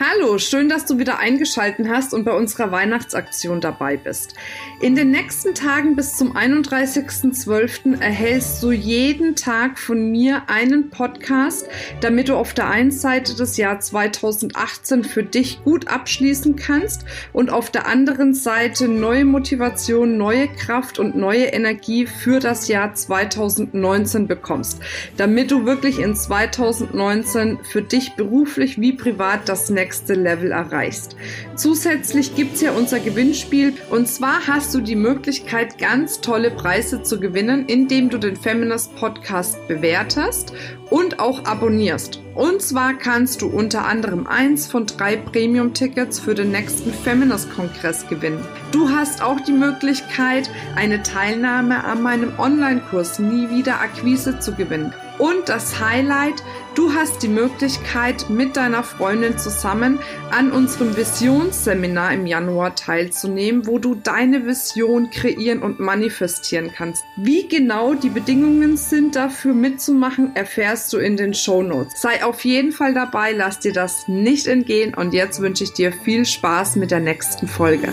Hallo, schön, dass du wieder eingeschalten hast und bei unserer Weihnachtsaktion dabei bist. In den nächsten Tagen bis zum 31.12. erhältst du jeden Tag von mir einen Podcast, damit du auf der einen Seite das Jahr 2018 für dich gut abschließen kannst und auf der anderen Seite neue Motivation, neue Kraft und neue Energie für das Jahr 2019 bekommst, damit du wirklich in 2019 für dich beruflich wie privat das nächste nächste Level erreichst. Zusätzlich gibt es ja unser Gewinnspiel und zwar hast du die Möglichkeit, ganz tolle Preise zu gewinnen, indem du den Feminist Podcast bewertest und auch abonnierst. Und zwar kannst du unter anderem eins von drei Premium-Tickets für den nächsten Feminist-Kongress gewinnen. Du hast auch die Möglichkeit, eine Teilnahme an meinem Online-Kurs Nie wieder Akquise zu gewinnen. Und das Highlight, du hast die Möglichkeit, mit deiner Freundin zusammen an unserem Visionsseminar im Januar teilzunehmen, wo du deine Vision kreieren und manifestieren kannst. Wie genau die Bedingungen sind dafür mitzumachen, erfährst du in den Show Notes. Sei auf jeden Fall dabei, lass dir das nicht entgehen und jetzt wünsche ich dir viel Spaß mit der nächsten Folge.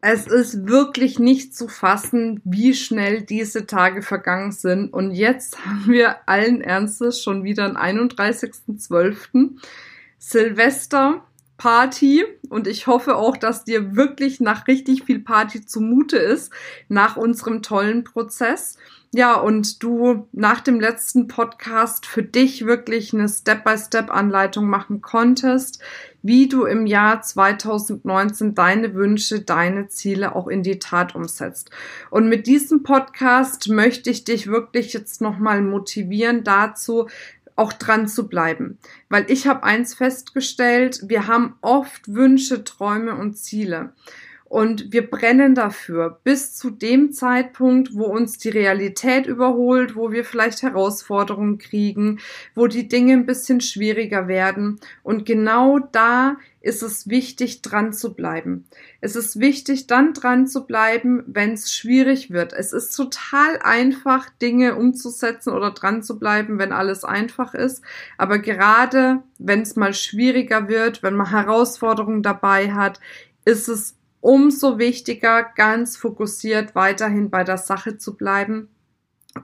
Es ist wirklich nicht zu fassen, wie schnell diese Tage vergangen sind. Und jetzt haben wir allen Ernstes schon wieder den 31.12. Silvester Party und ich hoffe auch, dass dir wirklich nach richtig viel Party zumute ist nach unserem tollen Prozess. Ja, und du nach dem letzten Podcast für dich wirklich eine Step-by-Step-Anleitung machen konntest, wie du im Jahr 2019 deine Wünsche, deine Ziele auch in die Tat umsetzt. Und mit diesem Podcast möchte ich dich wirklich jetzt nochmal motivieren dazu, auch dran zu bleiben. Weil ich habe eins festgestellt, wir haben oft Wünsche, Träume und Ziele. Und wir brennen dafür bis zu dem Zeitpunkt, wo uns die Realität überholt, wo wir vielleicht Herausforderungen kriegen, wo die Dinge ein bisschen schwieriger werden. Und genau da ist es wichtig, dran zu bleiben. Es ist wichtig, dann dran zu bleiben, wenn es schwierig wird. Es ist total einfach, Dinge umzusetzen oder dran zu bleiben, wenn alles einfach ist. Aber gerade wenn es mal schwieriger wird, wenn man Herausforderungen dabei hat, ist es umso wichtiger, ganz fokussiert weiterhin bei der Sache zu bleiben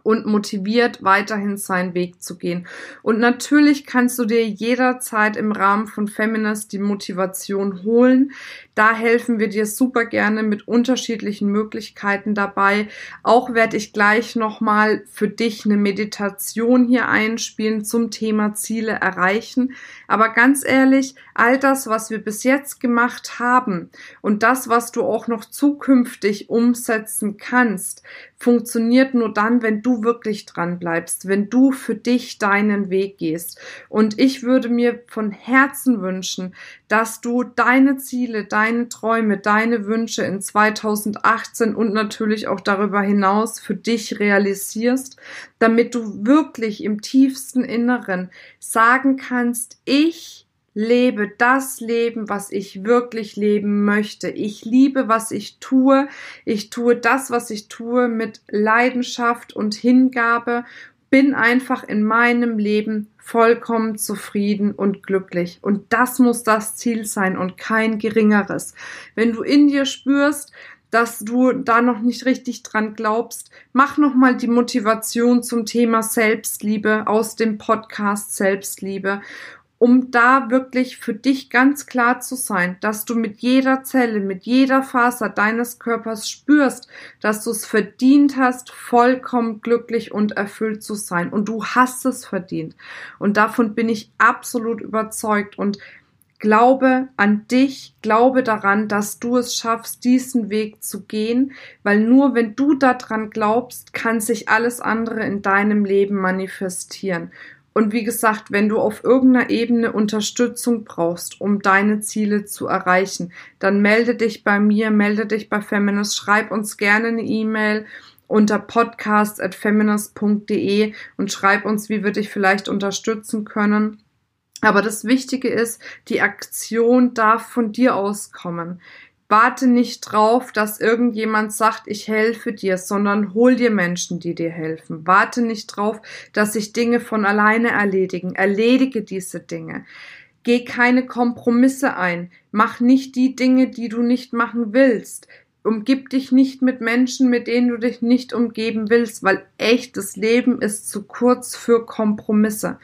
und motiviert weiterhin seinen Weg zu gehen. Und natürlich kannst du dir jederzeit im Rahmen von Feminist die Motivation holen. Da helfen wir dir super gerne mit unterschiedlichen Möglichkeiten dabei. Auch werde ich gleich nochmal für dich eine Meditation hier einspielen zum Thema Ziele erreichen. Aber ganz ehrlich, all das, was wir bis jetzt gemacht haben und das, was du auch noch zukünftig umsetzen kannst, funktioniert nur dann, wenn du wirklich dran bleibst, wenn du für dich deinen Weg gehst. Und ich würde mir von Herzen wünschen, dass du deine Ziele, deine Träume, deine Wünsche in 2018 und natürlich auch darüber hinaus für dich realisierst, damit du wirklich im tiefsten Inneren sagen kannst, ich lebe das Leben, was ich wirklich leben möchte. Ich liebe, was ich tue. Ich tue das, was ich tue, mit Leidenschaft und Hingabe. Bin einfach in meinem Leben vollkommen zufrieden und glücklich. Und das muss das Ziel sein und kein geringeres. Wenn du in dir spürst, dass du da noch nicht richtig dran glaubst, mach noch mal die Motivation zum Thema Selbstliebe aus dem Podcast Selbstliebe um da wirklich für dich ganz klar zu sein, dass du mit jeder Zelle, mit jeder Faser deines Körpers spürst, dass du es verdient hast, vollkommen glücklich und erfüllt zu sein. Und du hast es verdient. Und davon bin ich absolut überzeugt und Glaube an dich, glaube daran, dass du es schaffst, diesen Weg zu gehen, weil nur wenn du daran glaubst, kann sich alles andere in deinem Leben manifestieren. Und wie gesagt, wenn du auf irgendeiner Ebene Unterstützung brauchst, um deine Ziele zu erreichen, dann melde dich bei mir, melde dich bei Feminist, schreib uns gerne eine E-Mail unter podcast.feminist.de und schreib uns, wie wir dich vielleicht unterstützen können. Aber das Wichtige ist, die Aktion darf von dir auskommen. Warte nicht drauf, dass irgendjemand sagt, ich helfe dir, sondern hol dir Menschen, die dir helfen. Warte nicht drauf, dass sich Dinge von alleine erledigen. Erledige diese Dinge. Geh keine Kompromisse ein. Mach nicht die Dinge, die du nicht machen willst. Umgib dich nicht mit Menschen, mit denen du dich nicht umgeben willst, weil echtes Leben ist zu kurz für Kompromisse.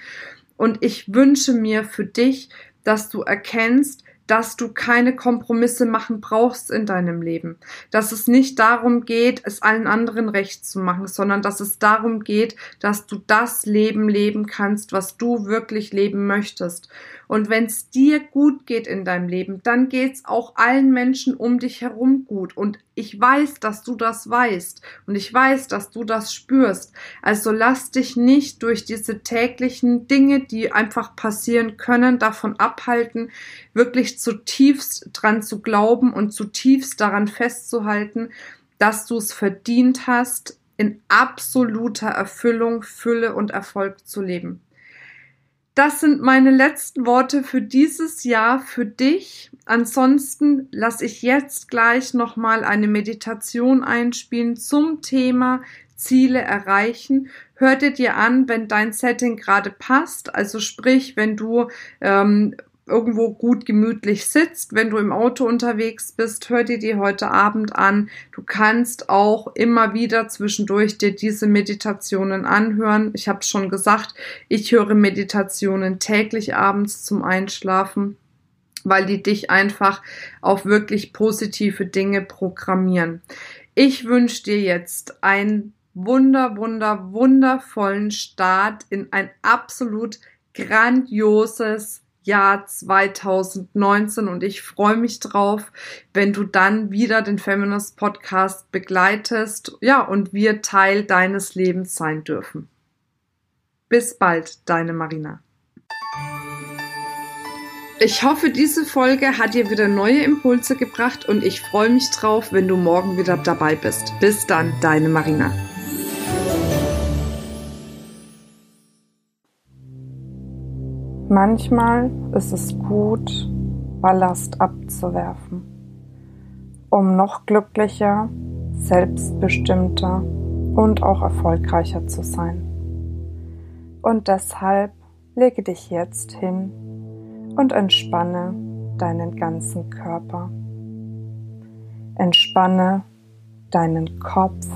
Und ich wünsche mir für dich, dass du erkennst, dass du keine Kompromisse machen brauchst in deinem Leben. Dass es nicht darum geht, es allen anderen recht zu machen, sondern dass es darum geht, dass du das Leben leben kannst, was du wirklich leben möchtest. Und wenn es dir gut geht in deinem Leben, dann geht es auch allen Menschen um dich herum gut. Und ich weiß, dass du das weißt. Und ich weiß, dass du das spürst. Also lass dich nicht durch diese täglichen Dinge, die einfach passieren können, davon abhalten, wirklich zutiefst dran zu glauben und zutiefst daran festzuhalten, dass du es verdient hast, in absoluter Erfüllung, Fülle und Erfolg zu leben. Das sind meine letzten Worte für dieses Jahr für dich. Ansonsten lasse ich jetzt gleich nochmal eine Meditation einspielen zum Thema Ziele erreichen. Hör dir an, wenn dein Setting gerade passt. Also sprich, wenn du ähm, irgendwo gut gemütlich sitzt, wenn du im Auto unterwegs bist, hör dir die heute Abend an. Du kannst auch immer wieder zwischendurch dir diese Meditationen anhören. Ich habe schon gesagt, ich höre Meditationen täglich abends zum Einschlafen, weil die dich einfach auf wirklich positive Dinge programmieren. Ich wünsche dir jetzt einen wunder, wunder, wundervollen Start in ein absolut grandioses Jahr 2019 und ich freue mich drauf, wenn du dann wieder den Feminist Podcast begleitest, ja, und wir Teil deines Lebens sein dürfen. Bis bald, deine Marina. Ich hoffe, diese Folge hat dir wieder neue Impulse gebracht und ich freue mich drauf, wenn du morgen wieder dabei bist. Bis dann, deine Marina. Manchmal ist es gut, Ballast abzuwerfen, um noch glücklicher, selbstbestimmter und auch erfolgreicher zu sein. Und deshalb lege dich jetzt hin und entspanne deinen ganzen Körper. Entspanne deinen Kopf.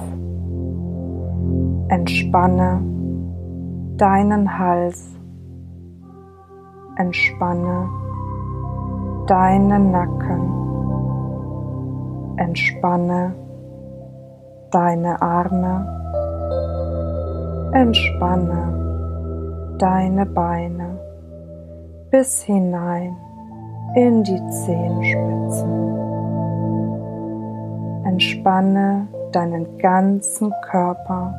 Entspanne deinen Hals Entspanne deinen Nacken. Entspanne deine Arme. Entspanne deine Beine bis hinein in die Zehenspitzen. Entspanne deinen ganzen Körper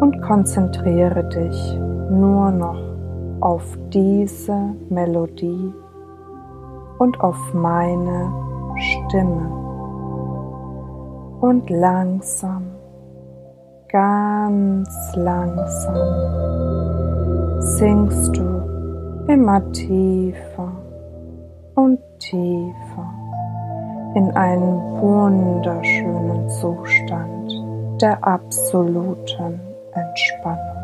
und konzentriere dich nur noch auf diese Melodie und auf meine Stimme. Und langsam, ganz langsam singst du immer tiefer und tiefer in einen wunderschönen Zustand der absoluten Entspannung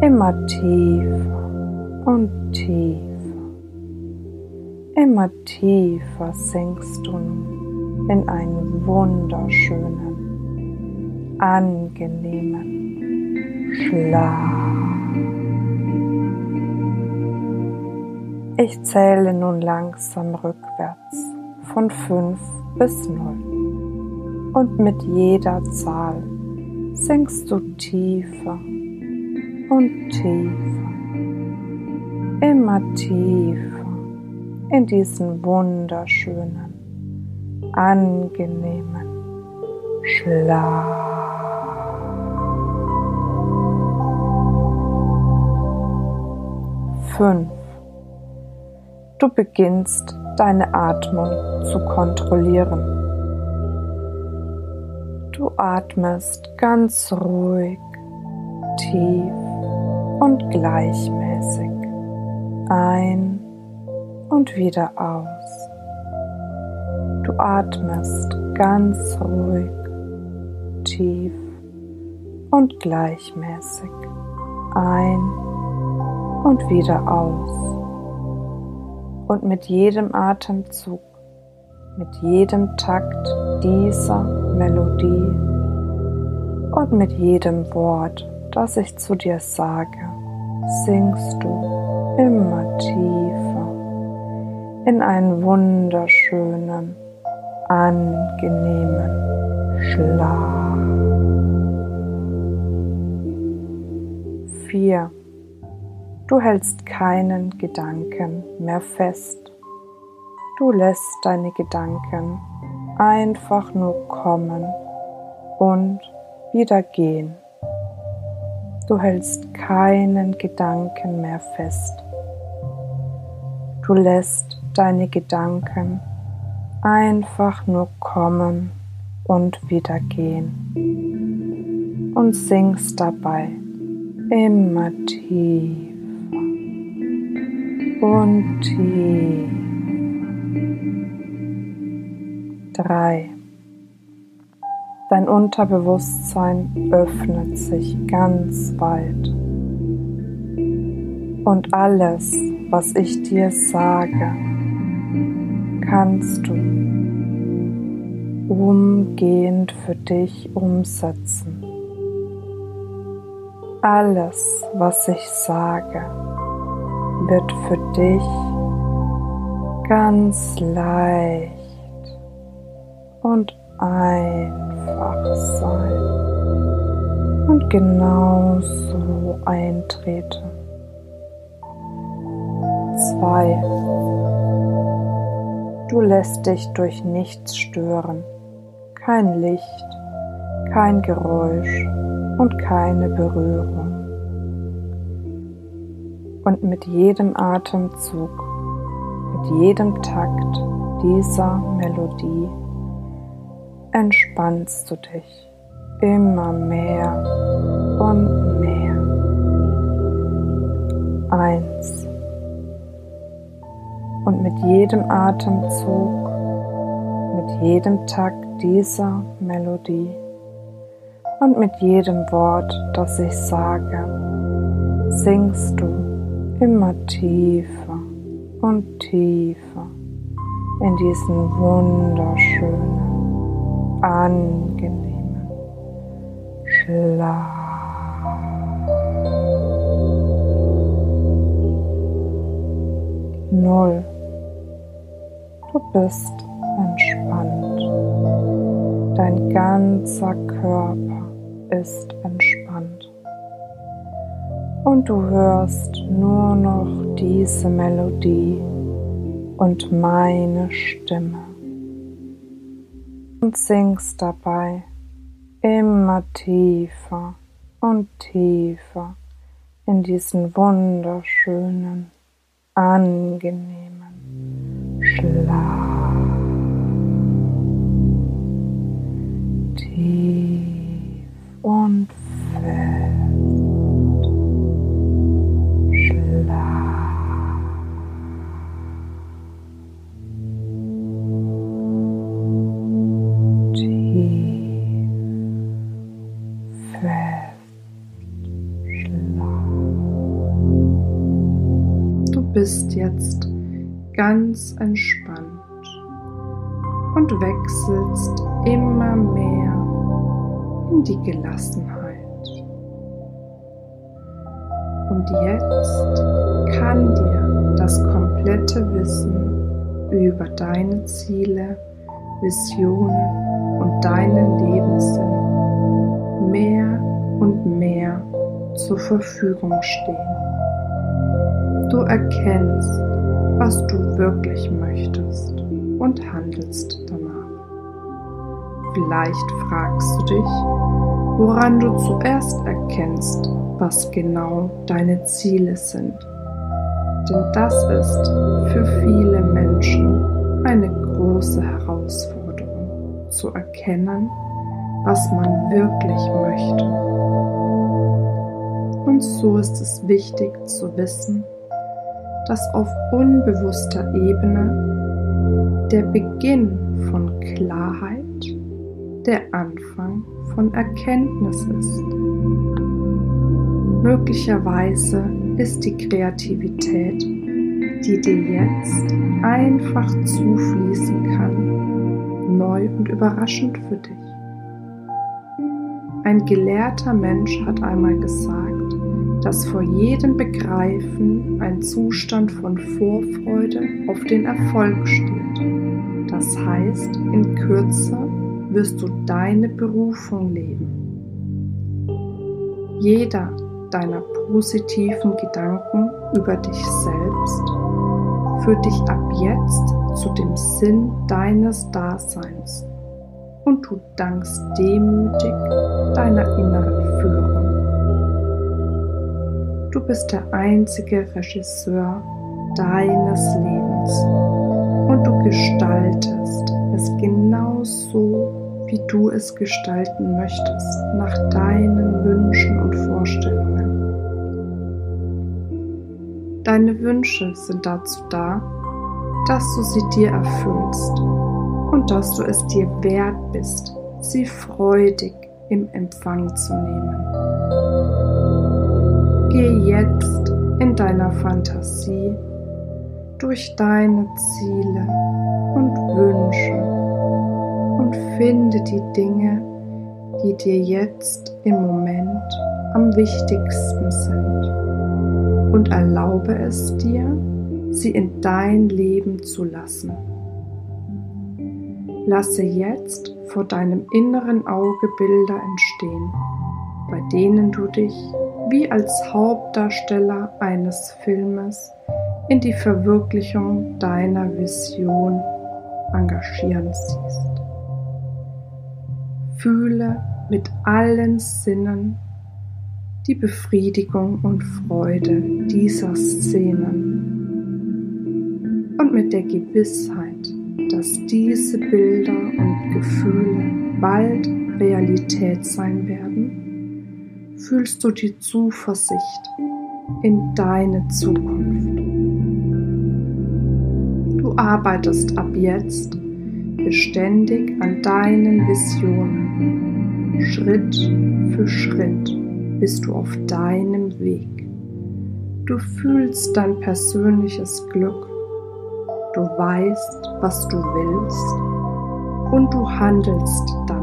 immer tiefer und tiefer. Immer tiefer sinkst du in einen wunderschönen, angenehmen Schlaf. Ich zähle nun langsam rückwärts von 5 bis 0 und mit jeder Zahl sinkst du tiefer und tiefer, immer tiefer in diesen wunderschönen, angenehmen Schlaf. Fünf. Du beginnst deine Atmung zu kontrollieren. Du atmest ganz ruhig, tief und gleichmäßig ein und wieder aus. Du atmest ganz ruhig, tief und gleichmäßig ein und wieder aus. Und mit jedem Atemzug, mit jedem Takt dieser Melodie und mit jedem Wort, das ich zu dir sage, sinkst du immer tiefer in einen wunderschönen, angenehmen Schlaf. 4. Du hältst keinen Gedanken mehr fest. Du lässt deine Gedanken einfach nur kommen und wieder gehen. Du hältst keinen Gedanken mehr fest. Du lässt deine Gedanken einfach nur kommen und wieder gehen und singst dabei immer tiefer und tiefer. Drei. Dein Unterbewusstsein öffnet sich ganz weit. Und alles, was ich dir sage, kannst du umgehend für dich umsetzen. Alles, was ich sage, wird für dich ganz leicht und einfach sein und genau so eintreten. Zwei. Du lässt dich durch nichts stören, kein Licht, kein Geräusch und keine Berührung. Und mit jedem Atemzug, mit jedem Takt dieser Melodie entspannst du dich immer mehr und mehr. Eins. Und mit jedem Atemzug, mit jedem Takt dieser Melodie und mit jedem Wort, das ich sage, singst du immer tiefer und tiefer in diesen wunderschönen angenehmen Schlaf. Null. Du bist entspannt. Dein ganzer Körper ist entspannt. Und du hörst nur noch diese Melodie und meine Stimme und singst dabei immer tiefer und tiefer in diesen wunderschönen, angenehmen Schlaf. Tief und ganz entspannt und wechselst immer mehr in die Gelassenheit. Und jetzt kann dir das komplette Wissen über deine Ziele, Visionen und deinen Lebenssinn mehr und mehr zur Verfügung stehen. Du erkennst, was du wirklich möchtest und handelst danach. Vielleicht fragst du dich, woran du zuerst erkennst, was genau deine Ziele sind. Denn das ist für viele Menschen eine große Herausforderung, zu erkennen, was man wirklich möchte. Und so ist es wichtig zu wissen, dass auf unbewusster Ebene der Beginn von Klarheit der Anfang von Erkenntnis ist. Möglicherweise ist die Kreativität, die dir jetzt einfach zufließen kann, neu und überraschend für dich. Ein gelehrter Mensch hat einmal gesagt, dass vor jedem Begreifen ein Zustand von Vorfreude auf den Erfolg steht. Das heißt, in Kürze wirst du deine Berufung leben. Jeder deiner positiven Gedanken über dich selbst führt dich ab jetzt zu dem Sinn deines Daseins und du dankst demütig deiner inneren Führung. Du bist der einzige Regisseur deines Lebens und du gestaltest es genau so, wie du es gestalten möchtest, nach deinen Wünschen und Vorstellungen. Deine Wünsche sind dazu da, dass du sie dir erfüllst und dass du es dir wert bist, sie freudig im Empfang zu nehmen. Geh jetzt in deiner Fantasie durch deine Ziele und Wünsche und finde die Dinge, die dir jetzt im Moment am wichtigsten sind und erlaube es dir, sie in dein Leben zu lassen. Lasse jetzt vor deinem inneren Auge Bilder entstehen, bei denen du dich wie als Hauptdarsteller eines Filmes in die Verwirklichung deiner Vision engagieren siehst. Fühle mit allen Sinnen die Befriedigung und Freude dieser Szenen und mit der Gewissheit, dass diese Bilder und Gefühle bald Realität sein werden, fühlst du die Zuversicht in deine Zukunft. Du arbeitest ab jetzt beständig an deinen Visionen. Schritt für Schritt bist du auf deinem Weg. Du fühlst dein persönliches Glück. Du weißt, was du willst und du handelst danach.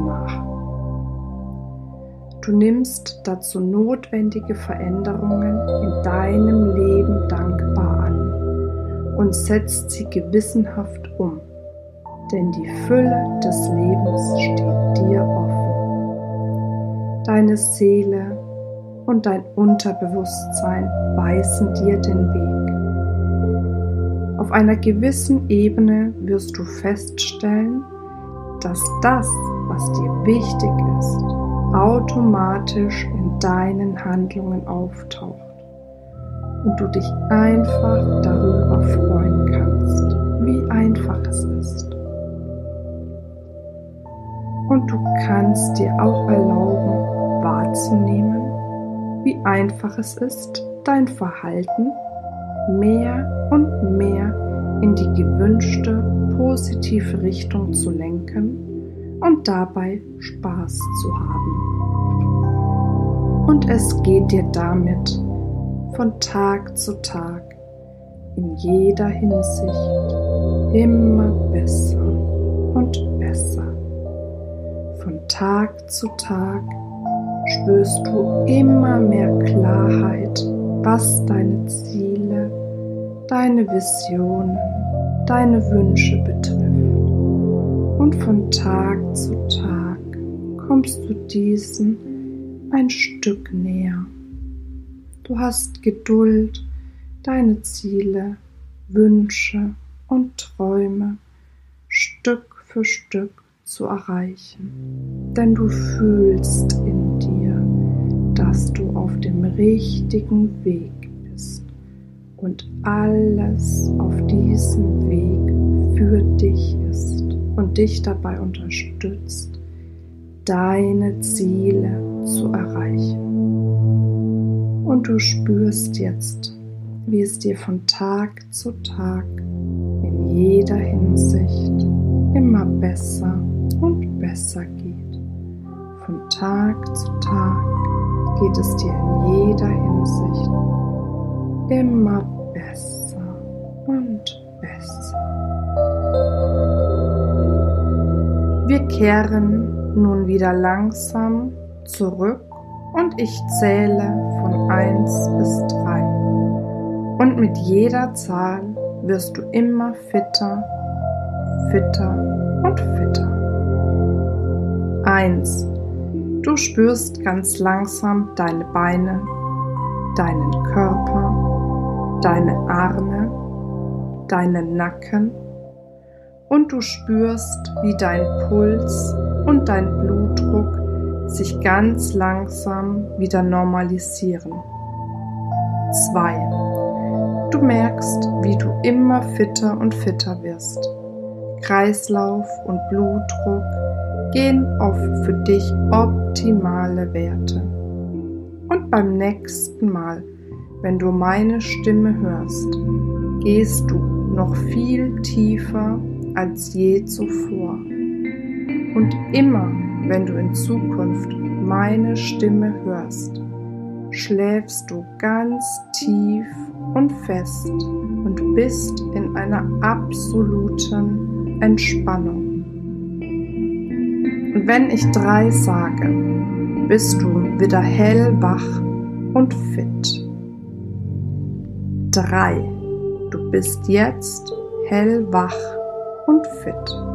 Du nimmst dazu notwendige Veränderungen in deinem Leben dankbar an und setzt sie gewissenhaft um, denn die Fülle des Lebens steht dir offen. Deine Seele und dein Unterbewusstsein weisen dir den Weg. Auf einer gewissen Ebene wirst du feststellen, dass das, was dir wichtig ist, automatisch in deinen Handlungen auftaucht und du dich einfach darüber freuen kannst, wie einfach es ist. Und du kannst dir auch erlauben, wahrzunehmen, wie einfach es ist, dein Verhalten mehr und mehr in die gewünschte positive Richtung zu lenken und dabei Spaß zu haben. Und es geht dir damit von Tag zu Tag in jeder Hinsicht immer besser und besser. Von Tag zu Tag spürst du immer mehr Klarheit, was deine Ziele, deine Visionen, deine Wünsche betrifft. Und von Tag zu Tag kommst du diesen ein Stück näher. Du hast Geduld, deine Ziele, Wünsche und Träume Stück für Stück zu erreichen. Denn du fühlst in dir, dass du auf dem richtigen Weg bist und alles auf diesem Weg für dich und dich dabei unterstützt, deine Ziele zu erreichen. Und du spürst jetzt, wie es dir von Tag zu Tag in jeder Hinsicht immer besser und besser geht. Von Tag zu Tag geht es dir in jeder Hinsicht immer besser Wir kehren nun wieder langsam zurück und ich zähle von 1 bis 3. Und mit jeder Zahl wirst du immer fitter, fitter und fitter. 1. Du spürst ganz langsam deine Beine, deinen Körper, deine Arme, deinen Nacken und du spürst, wie dein Puls und dein Blutdruck sich ganz langsam wieder normalisieren. 2. Du merkst, wie du immer fitter und fitter wirst. Kreislauf und Blutdruck gehen auf für dich optimale Werte. Und beim nächsten Mal, wenn du meine Stimme hörst, gehst du noch viel tiefer als je zuvor. Und immer, wenn du in Zukunft meine Stimme hörst, schläfst du ganz tief und fest und bist in einer absoluten Entspannung. Und wenn ich drei sage, bist du wieder hellwach und fit. Drei. Du bist jetzt hellwach und fit.